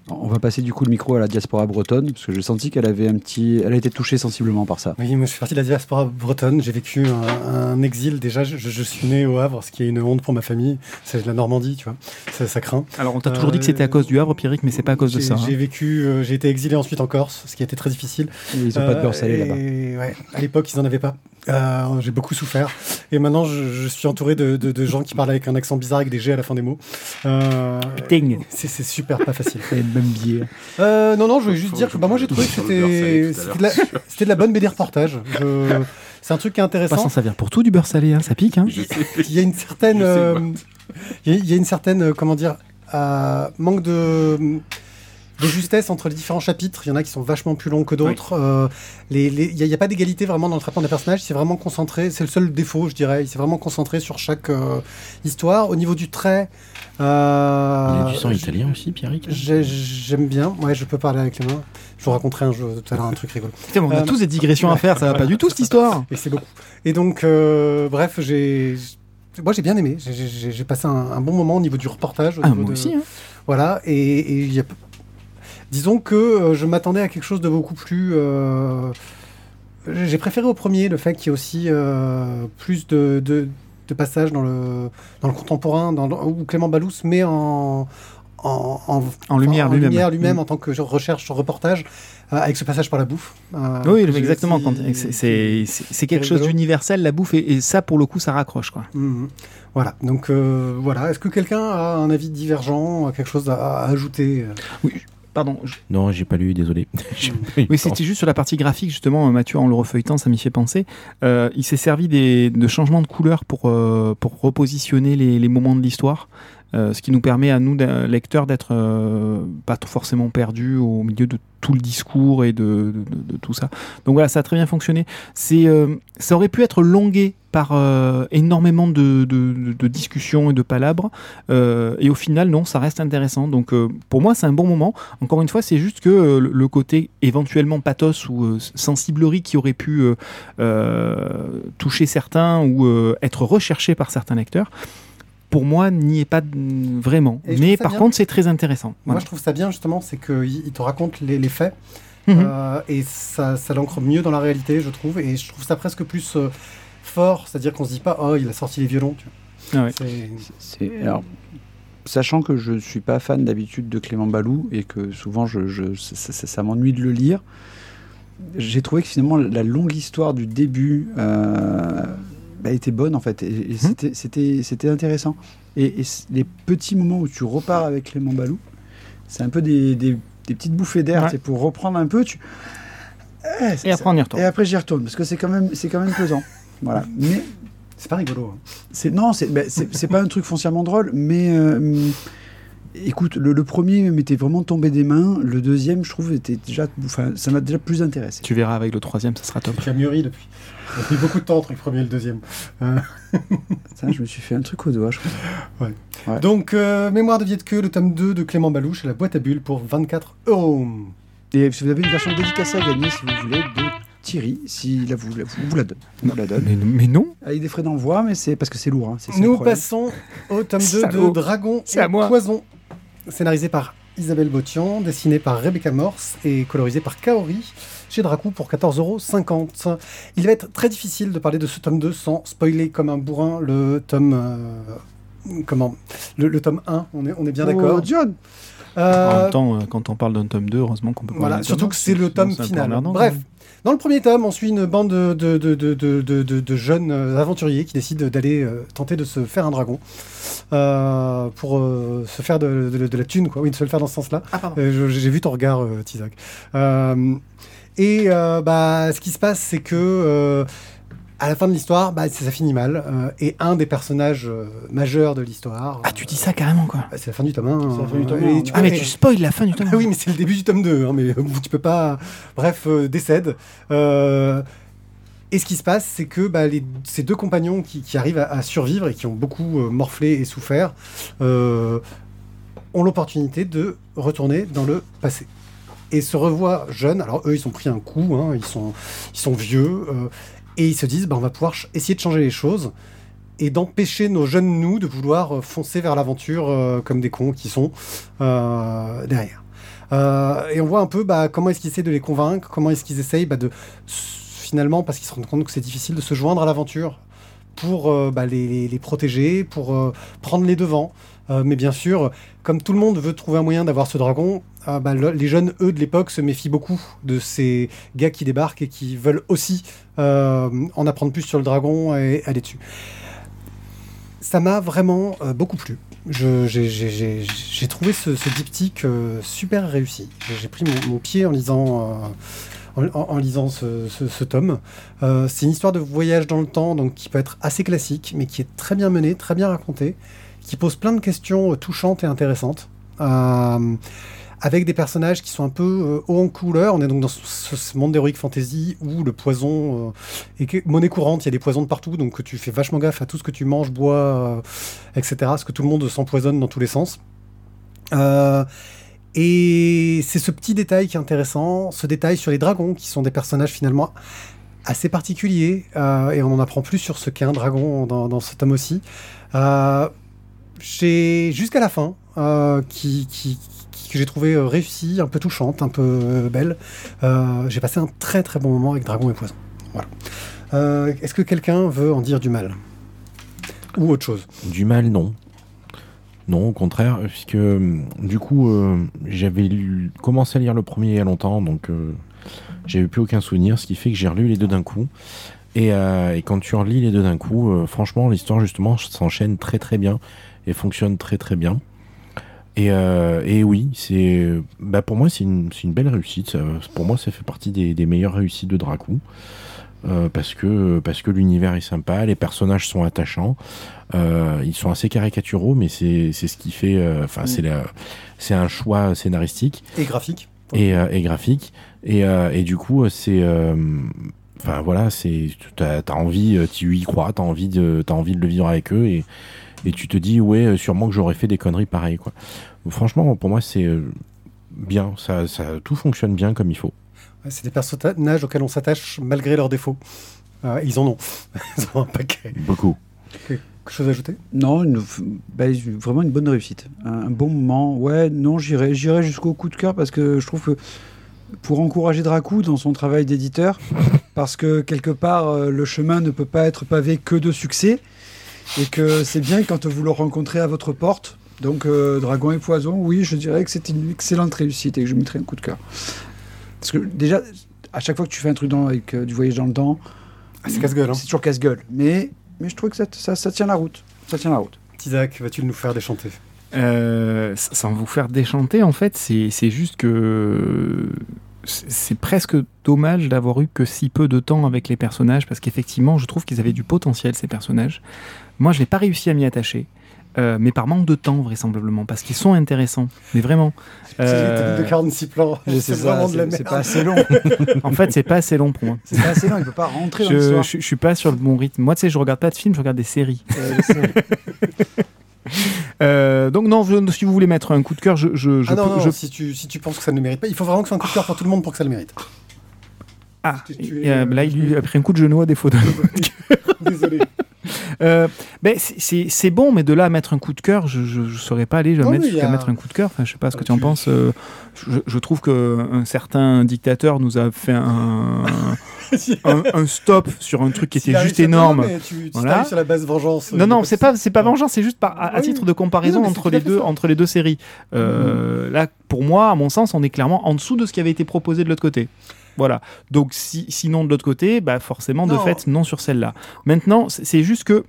On va passer du coup le micro à la diaspora bretonne, parce que j'ai senti qu'elle avait un petit. Elle a été touchée sensiblement par ça. Oui, moi je fais partie de la diaspora bretonne. J'ai vécu un, un exil. Déjà, je, je suis né au Havre, ce qui est une honte pour ma famille. C'est la Normandie, tu vois. Ça, ça craint. Alors, on t'a toujours dit que c'était à Euh, cause du Havre, Pierrick, mais c'est pas à cause de J'ai- ça. hein. J'ai vécu, euh, j'ai été exilé ensuite en Corse, ce qui a été très difficile. Ils ont pas de beurre Euh, salé et- là-bas. Ouais, à l'époque, ils en avaient pas. Euh, j'ai beaucoup souffert. Et maintenant, je, je suis entouré de, de- de gens qui parlent avec un accent bizarre, avec des G à la fin des mots. Euh, Ting. c'est c'est super pas facile. Et le même biais. Euh, non, non, je voulais juste dire que bah, moi j'ai trouvé que c'était de, la- c'était de la bonne BD reportage. Je- C'est un truc qui est Pas intéressant. sans servir pour tout du beurre salé, hein, ça pique. Hein. Il y a une certaine, euh, il y a- il y a une certaine, comment dire, euh, manque de. De justesse entre les différents chapitres. Il y en a qui sont vachement plus longs que d'autres. Euh, Il n'y a, pas d'égalité vraiment dans le traitement des personnages. C'est vraiment concentré. C'est le seul défaut, je dirais. Il s'est vraiment concentré sur chaque euh, histoire. Au niveau du trait. euh, Il y a du sang italien aussi, Pierrick? j'ai- J'aime bien. Ouais, je peux parler avec les mains. Je vous raconterai un jeu tout à l'heure un truc rigolo. Putain, on a Euh, tous des digressions à faire, ça va pas du tout cette histoire. Et c'est beaucoup. Et donc, euh, bref, j'ai. Moi, j'ai bien aimé. J'ai- passé un, un bon moment au niveau du reportage. au Ah, niveau moi de- aussi. hein. Voilà. Et, et il y a- disons que euh, je m'attendais à quelque chose de beaucoup plus. euh, J'ai préféré au premier le fait qu'il y ait aussi euh, plus de, de, de passages dans le, dans le contemporain, dans où Clément Balous met en. En, en, En lumière en lui-même. lui-même Mm. en tant que recherche reportage euh, avec ce passage par la bouffe. euh, Oui, exactement. quand- c'est- quelque chose d'universel, la bouffe, et, et ça, pour le coup, ça raccroche. Quoi. Mhm. Voilà, donc euh, voilà. Est-ce que quelqu'un a un avis divergent, a quelque chose à, à ajouter? Oui, pardon. je- Non, j'ai pas lu, désolé. Oui, c'était juste sur la partie graphique, justement, euh, Mathieu, en le refeuilletant, ça m'y fait penser. Euh, il s'est servi des, de changements de couleurs pour, euh, pour repositionner les, les moments de l'histoire. Euh, ce qui nous permet à nous, lecteurs, d'être euh, pas forcément perdus au milieu de tout le discours et de, tout ça. Donc voilà, ça a très bien fonctionné. Euh, ça aurait pu être longué par euh, énormément de, discussions et de palabres. et au final, non, ça reste intéressant. Donc pour moi, c'est un bon moment. Encore une fois, c'est juste que le- côté éventuellement pathos ou sensiblerie qui aurait pu toucher certains ou être recherché par certains lecteurs, pour moi, n'y est pas vraiment. Mais par bien. contre, c'est très intéressant. Moi, je trouve ça bien justement, c'est qu'il il te raconte les, les faits Mhm. euh, et ça, ça l'ancre mieux dans la réalité, je trouve. Et je trouve ça presque plus euh, fort, c'est-à-dire qu'on se dit pas, oh, il a sorti les violons. Tu vois. Ah ouais. Alors, sachant que je ne suis pas fan d'habitude de Clément Balou et que souvent je, je- ça, ça- ça m'ennuie de le lire, j'ai trouvé que finalement la longue histoire du début euh, bah, était bonne en fait. Et, et c'était- c'était c'était intéressant. Et, les petits moments où tu repars avec Clément Balou, c'est un peu des, des- des petites bouffées d'air. Ouais. c'est Pour reprendre un peu, tu. Eh, Et après, on y retourne. et après j'y retourne parce que c'est quand même c'est quand même pesant. Voilà. Mais C'est pas rigolo. hein. c'est non, c'est c'est pas un truc foncièrement drôle, mais euh, écoute, le, le premier m'était vraiment tombé des mains. Le deuxième, je trouve, était déjà, enfin, ça m'a déjà plus intéressé. Tu verras avec le troisième, ça sera top. Tu as mûri depuis. Il a pris beaucoup de temps entre le premier et le deuxième. Euh, Ça, je me suis fait un truc au doigt, je crois. Ouais. Donc, euh, Mémoire de Vietque, le tome 2 de Clément Balouche la boîte à bulles pour 24 euros. Et si vous avez une version dédicacée à gagner, si vous voulez, de Thierry, si la vous, la- vous, vous la donne. On vous la donne. Mais, mais non Avec des frais d'envoi, mais c'est parce que c'est lourd. Hein. C'est ça Nous passons au tome 2 de. Dragon C'est et à moi. Poison. Scénarisé par Isabelle Botian, dessiné par Rebecca Morse et colorisé par Kaori chez Dracou pour 14,50€. Il va être très difficile de parler de ce tome 2 sans spoiler comme un bourrin le tome. euh, comment le, le tome 1, on est, on est bien d'accord. Oh, John En Euh, même temps, euh, quand on parle d'un tome 2, heureusement qu'on peut pas Voilà, parler d'un surtout que c'est le tome final. Bref, ouais. Dans le premier tome, on suit une bande de, jeunes euh, aventuriers qui décident d'aller euh, tenter de se faire un dragon euh, pour euh, se faire de, la thune, quoi. Oui, de se le faire dans ce sens-là. Je- J'ai vu ton regard, Tizak. Euh, et bah, ce qui se passe, c'est que à la fin de l'histoire, bah, ça, ça finit mal. euh, et un des personnages euh, majeurs de l'histoire. Ah, tu dis ça carrément, quoi. bah, c'est la fin du tome 1. C'est la fin du tome et un, tu Ah, mais tu spoil la fin du tome ah oui, mais c'est le début du tome 2, hein, mais euh, tu peux pas. Bref, euh, décède. Euh, Et ce qui se passe, c'est que bah, les- ces deux compagnons qui, qui arrivent à, à survivre et qui ont beaucoup euh, morflé et souffert euh, ont l'opportunité de retourner dans le passé. Et se revoient jeunes. Alors eux, ils ont pris un coup, hein, ils, sont, ils sont vieux, euh, et ils se disent, bah, on va pouvoir essayer de changer les choses et d'empêcher nos jeunes nous de vouloir euh, foncer vers l'aventure euh, comme des cons qui sont euh, derrière. Et on voit un peu bah, comment est-ce qu'ils essaient de les convaincre, comment est-ce qu'ils essayent bah, de finalement, parce qu'ils se rendent compte que c'est difficile de se joindre à l'aventure pour bah, les, protéger, pour prendre les devants. Euh, mais bien sûr, comme tout le monde veut trouver un moyen d'avoir ce dragon, euh, bah, le- les jeunes, eux, de l'époque, se méfient beaucoup de ces gars qui débarquent et qui veulent aussi euh, en apprendre plus sur le dragon et aller dessus. Ça m'a vraiment beaucoup plu. J'ai trouvé ce, diptyque super réussi. J'ai- pris mon, pied en lisant, en, lisant ce, tome. C'est une histoire de voyage dans le temps, donc qui peut être assez classique, mais qui est très bien menée, très bien racontée, qui pose plein de questions euh, touchantes et intéressantes. Euh, avec des personnages qui sont un peu euh, haut en couleur. On est donc dans ce, monde d'heroic fantasy où le poison est monnaie courante. Il y a des poisons de partout, donc tu fais vachement gaffe à tout ce que tu manges, bois, etc. Parce que tout le monde s'empoisonne dans tous les sens. Et c'est ce petit détail qui est intéressant, ce détail sur les dragons, qui sont des personnages finalement assez particuliers, et on en apprend plus sur ce qu'est un dragon dans, dans ce tome aussi. Jusqu'à la fin, euh, qui, que j'ai trouvé euh, réussie, un peu touchante, un peu euh, belle. J'ai passé un très très bon moment avec Dragon et Poison. Voilà. Est-ce que quelqu'un veut en dire du mal? Ou autre chose? Du mal, non. Non, au contraire, puisque du coup, j'avais commencé à lire le premier il y a longtemps, donc j'avais plus aucun souvenir, ce qui fait que j'ai relu les deux d'un coup. Et, et quand tu relis les deux d'un coup, franchement, l'histoire justement s'enchaîne très très bien et fonctionne très très bien. Et, euh, et oui, c'est, bah pour moi, c'est une, une belle réussite. Ça- pour moi, ça fait partie des, des meilleures réussites de Dracou. Euh, parce que, parce que l'univers est sympa, les personnages sont attachants. Euh, ils sont assez caricaturaux, mais c'est ce qui fait. euh, Enfin, c'est la- c'est un choix scénaristique Et graphique et, euh, et graphique. Et, euh, et du coup, c'est. euh, Enfin voilà, c'est t'as as envie, euh, tu y crois, t'as envie de t'as envie de le vivre avec eux et, et tu te dis ouais, euh, sûrement que j'aurais fait des conneries pareilles quoi. Franchement, pour moi, c'est euh, bien, ça, ça tout fonctionne bien comme il faut. Ouais, C'est des personnages auxquels on s'attache malgré leurs défauts. Euh, ils en ont. Ils en ont un paquet. Beaucoup. Quelque chose à ajouter? Non, une- bah, vraiment une bonne réussite. Un, un bon moment. Ouais, non, j'irai j'irai jusqu'au coup de cœur parce que je trouve que pour encourager Dracou dans son travail d'éditeur, parce que quelque part, euh, le chemin ne peut pas être pavé que de succès, et que c'est bien quand vous le rencontrez à votre porte. Donc, euh, Dragon et Poison, oui, je dirais que c'est une excellente réussite et que je mettrai un coup de cœur. Parce que déjà, à chaque fois que tu fais un truc dans, avec euh, du voyage dans le temps, Ah, C'est casse-gueule. Hein. c'est toujours casse-gueule. Mais, mais je trouve que ça, ça, ça tient la route. Ça tient la route. Isaac, vas-tu nous faire déchanter? Euh, sans vous faire déchanter, en fait, c'est c'est juste que c'est presque dommage d'avoir eu que si peu de temps avec les personnages, parce qu'effectivement, je trouve qu'ils avaient du potentiel, ces personnages. Moi, je n'ai pas réussi à m'y attacher. euh, mais par manque de temps, vraisemblablement, parce qu'ils sont intéressants. Mais vraiment. Euh, C'est de 46 plans. C'est vraiment de la c'est merde. pas assez long. en fait, c'est pas assez long pour moi. C'est pas assez long, il peut pas rentrer dans Je, l'histoire. je, je suis pas sur le bon rythme. Moi, tu sais, je regarde pas de films, je regarde des séries. Euh, c'est- Euh, donc, non, je- si vous voulez mettre un coup de cœur, je, je, je ah non, peux- non, je- si, tu, si tu penses que ça ne le mérite pas, il faut vraiment que ce soit un coup de cœur pour tout le monde pour que ça le mérite. Ah, et, euh, euh, là, il lui a pris un coup de genou à défaut de. Désolé. Euh, ben, c'est- bon, mais de là à mettre un coup de cœur, je ne saurais pas aller mettre, jusqu'à a- mettre un coup de cœur. Enfin, je sais pas ce que Ah, tu en penses. euh, je, je trouve qu'un certain dictateur nous a fait un, un, un stop sur un truc qui était juste énorme. Tu, tu Voilà. sur la base vengeance. Non, non, c'est pas, c'est pas vengeance, c'est juste par, à, titre de comparaison non, entre, les deux, ça. entre les deux séries. Euh, Là, pour moi, à mon sens, on est clairement en dessous de ce qui avait été proposé de l'autre côté. Voilà. Donc, si, sinon, de l'autre côté, bah, forcément, de fait, non sur celle-là. Maintenant, c'est juste que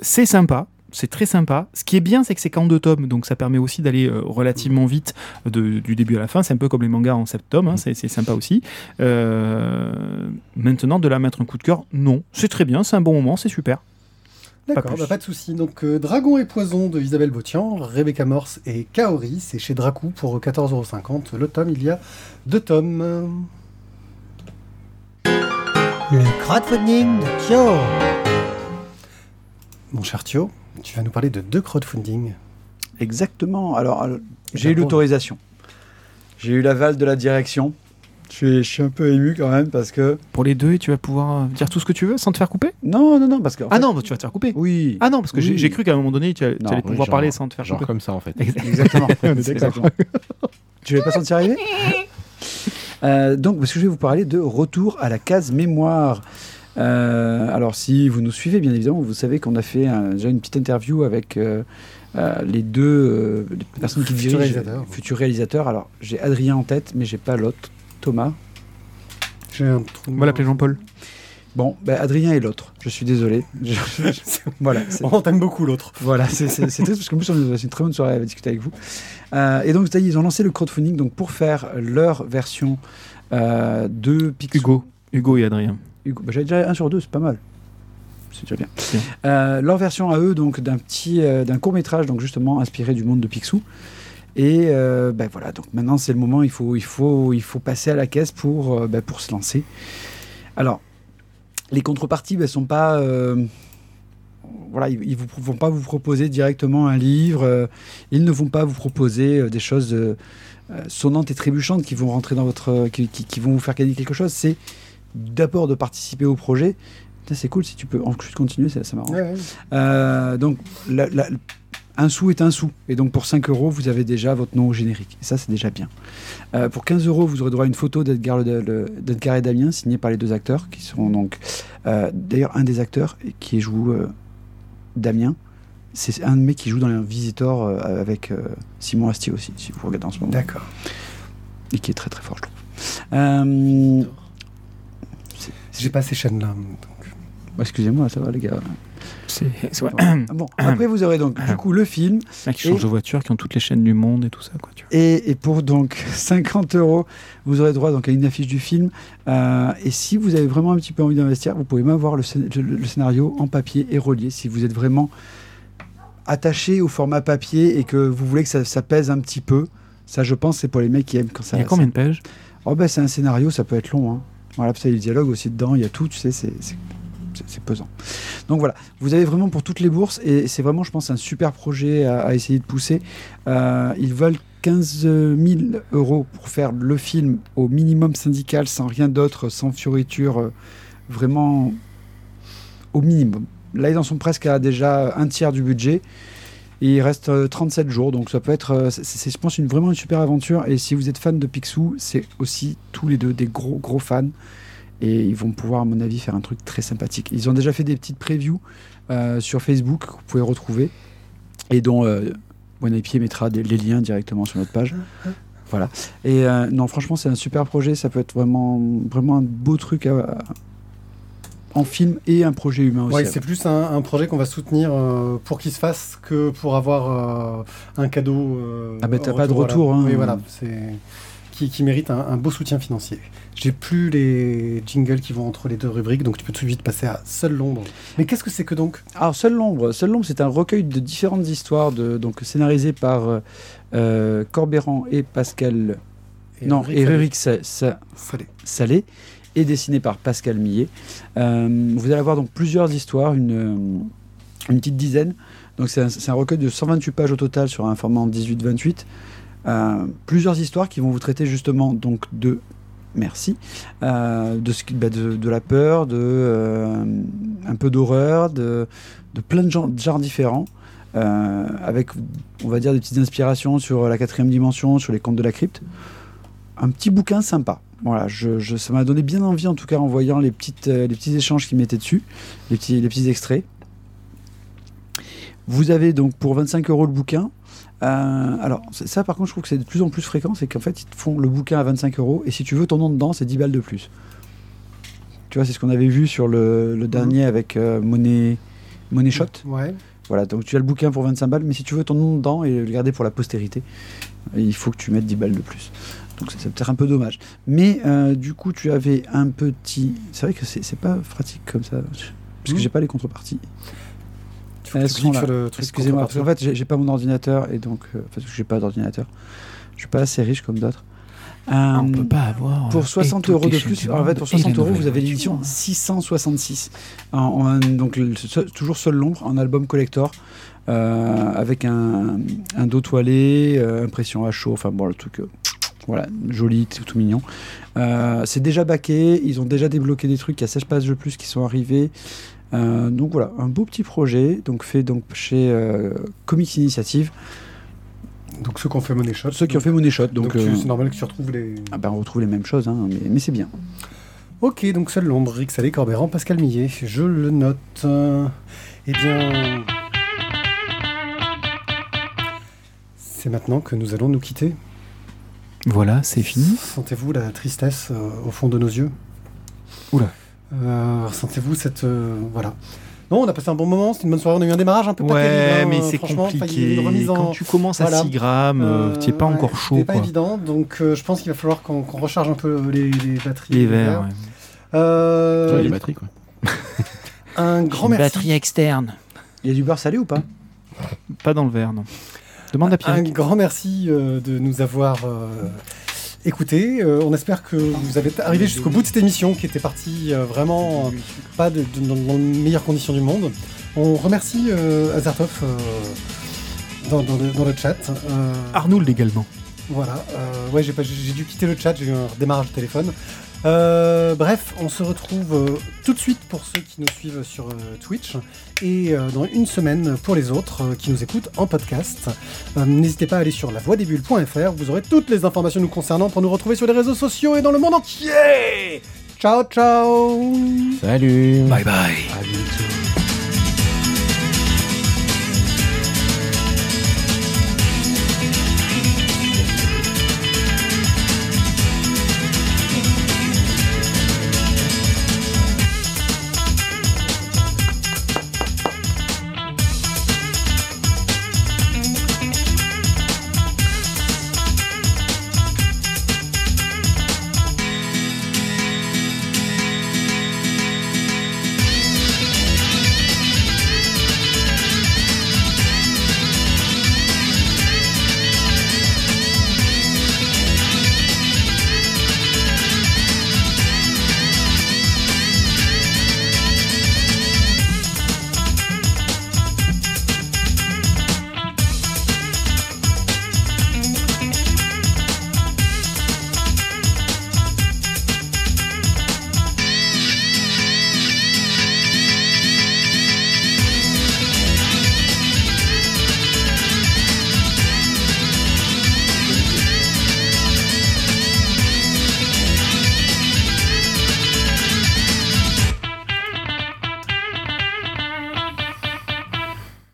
c'est sympa. C'est très sympa. Ce qui est bien, c'est que c'est qu'en deux tomes, donc ça permet aussi d'aller euh, relativement vite de- du début à la fin. C'est un peu comme les mangas en sept tomes, hein, c'est sympa aussi. Euh, maintenant, de la mettre un coup de cœur, non. C'est très bien, c'est un bon moment, c'est super. D'accord, pas pas, plus. pas de souci. Donc, euh, Dragon et Poison de Isabelle Botian, Rebecca Morse et Kaori, c'est chez Dracou pour 14,50€. Le tome, il y a deux tomes. Le crowdfunding de Thio. Mon cher Thio, tu vas nous parler de deux crowdfunding. Exactement. Alors, alors, j'ai eu l'autorisation. J'ai eu l'aval de la direction. Je suis, je suis un peu ému quand même parce que. Pour les deux, et tu vas pouvoir euh, dire tout ce que tu veux sans te faire couper? Non, non, non, parce que. Ah fait- non, tu vas te faire couper. Oui. Ah non, parce que j'ai Oui. j'ai cru qu'à un moment donné, tu allais, tu Non, allais oui, pouvoir genre- parler sans te faire Genre couper. comme ça en fait. Exactement. Exactement. Tu l'avais pas senti arriver Euh, Donc, parce que je vais vous parler de retour à la case mémoire. Euh, alors, si vous nous suivez, bien évidemment, vous savez qu'on a fait un- déjà une petite interview avec euh, euh, les deux euh, les personnes qui Futurs dirigent, réalisateurs. futurs réalisateurs. Alors, j'ai Adrien en tête, mais j'ai pas l'autre, Thomas. J'ai un trou. On va l'appeler Jean-Paul. Bon, ben, Adrien est l'autre. Je suis désolé. Je- je- voilà. On t'aime beaucoup l'autre. Voilà, c'est triste parce qu'en plus, on a une très bonne soirée à discuter avec vous. Euh, et donc, ça y est, ils ont lancé le crowdfunding donc, pour faire leur version euh, de Picsou. Hugo. Hugo et Adrien. Hugo. Bah, J'avais déjà un sur deux, c'est pas mal. C'est déjà bien. Euh, leur version à eux, donc d'un petit, d'un court métrage, donc justement inspiré du monde de Picsou. Et ben voilà, donc maintenant c'est le moment, il faut, il faut, il faut passer à la caisse pour, ben, pour se lancer. Alors, les contreparties ne sont pas. euh, voilà, ils ne vont pas vous proposer directement un livre, euh, ils ne vont pas vous proposer euh, des choses sonnantes et trébuchantes qui vont rentrer dans votre. qui, qui- qui vont vous faire gagner quelque chose. C'est d'abord de participer au projet. C'est cool si tu peux en plus continuer, ça, ça m'arrange. Ouais, ouais. Donc, la- la- un sou est un sou. Et donc, pour 5 euros, vous avez déjà votre nom au générique. Et ça, c'est déjà bien. Euh, pour 15 euros, vous aurez droit à une photo d'Edgar, et Damien, signée par les deux acteurs, qui seront donc. euh, D'ailleurs, un des acteurs qui joue euh, Damien, c'est un de mes qui joue dans les Visitor avec Simon Astier aussi, si vous regardez en ce moment. D'accord. Et qui est très très fort, je trouve. J'ai pas ces chaînes-là. Excusez-moi, ça va les gars. C'est c'est- ouais. Ah Bon, après vous aurez donc du coup le film, mecs qui changent Et- de voiture, qui ont toutes les chaînes du monde et tout ça. Quoi, tu vois. Et, et pour donc 50 euros, vous aurez droit donc à une affiche du film. Euh, et si vous avez vraiment un petit peu envie d'investir, vous pouvez même avoir le, scén- le- le scénario en papier et relié. Si vous êtes vraiment attaché au format papier et que vous voulez que ça, ça pèse un petit peu, ça je pense c'est pour les mecs qui aiment quand ça. Il y a combien de pages? Oh ben c'est un scénario, ça peut être long. Hein. Voilà, parce qu'il y a le dialogue aussi dedans, il y a tout, tu sais, c'est c'est- c'est- pesant. Donc voilà, vous avez vraiment pour toutes les bourses et c'est vraiment, je pense, un super projet à, essayer de pousser. Euh, ils veulent 15 000 euros pour faire le film au minimum syndical, sans rien d'autre, sans fioriture, euh, vraiment au minimum. Là, ils en sont presque à déjà un tiers du budget. Et il reste euh, 37 jours, donc ça peut être, euh, c'est, je pense, une, vraiment une super aventure. Et si vous êtes fan de Picsou, c'est aussi tous les deux des gros, gros fans. Et ils vont pouvoir, à mon avis, faire un truc très sympathique. Ils ont déjà fait des petites previews euh, sur Facebook que vous pouvez retrouver et dont euh, Pied mettra des, les liens directement sur notre page. Voilà. Et euh, non, franchement, c'est un super projet. Ça peut être vraiment, vraiment un beau truc à- à- en film et un projet humain aussi. Ouais, c'est plus un, un projet qu'on va soutenir euh, pour qu'il se fasse que pour avoir euh, un cadeau. euh, Ah ben, t'as pas de voilà. retour, hein. Oui, voilà. C'est qui, qui mérite un, un beau soutien financier. J'ai plus les jingles qui vont entre les deux rubriques, donc tu peux tout de suite passer à Seul l'ombre. Mais qu'est-ce que c'est que donc? Alors, Seul l'ombre, Seul l'ombre, c'est un recueil de différentes histoires, de, donc scénarisées par euh, euh, Corbéran et Pascal. non, Rurik et Salé. Rurik Sa- Sa- Salé. Salé, et dessiné par Pascal Millet. Euh, vous allez avoir donc plusieurs histoires, une, euh, une petite dizaine. Donc c'est un, c'est un recueil de 128 pages au total sur un format en 18-28. Euh, plusieurs histoires qui vont vous traiter justement donc de merci euh, de, ce bah, de, de la peur, de euh, un peu d'horreur, de, de plein de genres, différents. avec, on va dire, des petites inspirations sur la quatrième dimension, sur les contes de la crypte. Un petit bouquin sympa. Voilà, je, ça m'a donné bien envie en tout cas en voyant les, petites, les petits échanges qu'ils mettaient dessus, les petits, les petits extraits. Vous avez donc pour 25 euros le bouquin. Euh, alors, ça par contre, je trouve que c'est de plus en plus fréquent, c'est qu'en fait, ils te font le bouquin à 25 euros et si tu veux ton nom dedans, c'est 10 balles de plus. Tu vois, c'est ce qu'on avait vu sur le, le dernier avec euh, Money, Money Shot. Ouais. Voilà, donc tu as le bouquin pour 25 balles, mais si tu veux ton nom dedans et le garder pour la postérité, il faut que tu mettes 10 balles de plus. Donc c'est peut-être un peu dommage. Mais euh, du coup, tu avais un petit. C'est vrai que c'est c'est pas pratique comme ça, parce que Mhm. j'ai pas les contreparties. Tu faut Elles que tu sont cliques là. sur le truc Excusez-moi, parce qu'en fait, j'ai- pas mon ordinateur et donc. euh, parce que j'ai pas d'ordinateur. Je suis pas assez riche comme d'autres. Ah, on Euh, peut pas avoir. pour euh, 60 et euros toutes de plus, en fait, pour et 60 les euros, vous avez l'édition 666. En- en- donc, le- toujours seul l'ombre, en album collector, euh, avec un, un dos toilé, euh, impression à chaud, enfin bon, le truc, euh, voilà, joli, tout, tout mignon. Euh, c'est déjà baqué, ils ont déjà débloqué des trucs, il y a 16 pages de plus qui sont arrivés. Euh, donc voilà, un beau petit projet, donc fait donc chez euh, Comics Initiative, Donc ceux qui ont fait Money Shot. ceux qui ont fait Money Shot. Donc, euh, c'est normal que tu retrouves les. ah ben, on retrouve les mêmes choses, hein, mais, mais c'est bien. Ok, donc seul l'ombre, Rick Salé, Corbéran, Pascal Millet. Je le note. Eh bien. C'est maintenant que nous allons nous quitter. Voilà, c'est fini. Sentez-vous la tristesse euh, au fond de nos yeux? Oula. Euh, Ressentez-vous cette. euh, voilà. Non, on a passé un bon moment, c'était une bonne soirée, on a eu un démarrage un peu pas Ouais, terrible, hein, mais c'est compliqué. une remise en- Quand tu commences à Voilà. 6 grammes, euh, t'es pas ouais, encore chaud. C'était pas évident, donc euh, je pense qu'il va falloir qu'on recharge un peu les, les batteries. Les verres. ouais. Euh, Ouais, les batteries, quoi. un grand Une merci. batterie externe. Il y a du beurre salé ou pas? Pas dans le verre, non. Demande à Pierre. Un grand merci euh, de nous avoir écoutés. Euh, on espère que vous avez arrivé jusqu'au bout de cette émission qui était partie euh, vraiment pas de- de- dans, dans les meilleures conditions du monde. On remercie euh, Azertov euh, dans, dans le, dans le chat. Arnould également. Voilà, ouais, j'ai dû quitter le chat, j'ai eu un démarrage de téléphone. Euh, bref, on se retrouve euh, tout de suite pour ceux qui nous suivent sur euh, Twitch et euh, dans une semaine pour les autres euh, qui nous écoutent en podcast. Euh, N'hésitez pas à aller sur lavoidesbulles.fr, vous aurez toutes les informations nous concernant pour nous retrouver sur les réseaux sociaux et dans le monde entier. Ciao ciao Salut Bye bye À bientôt.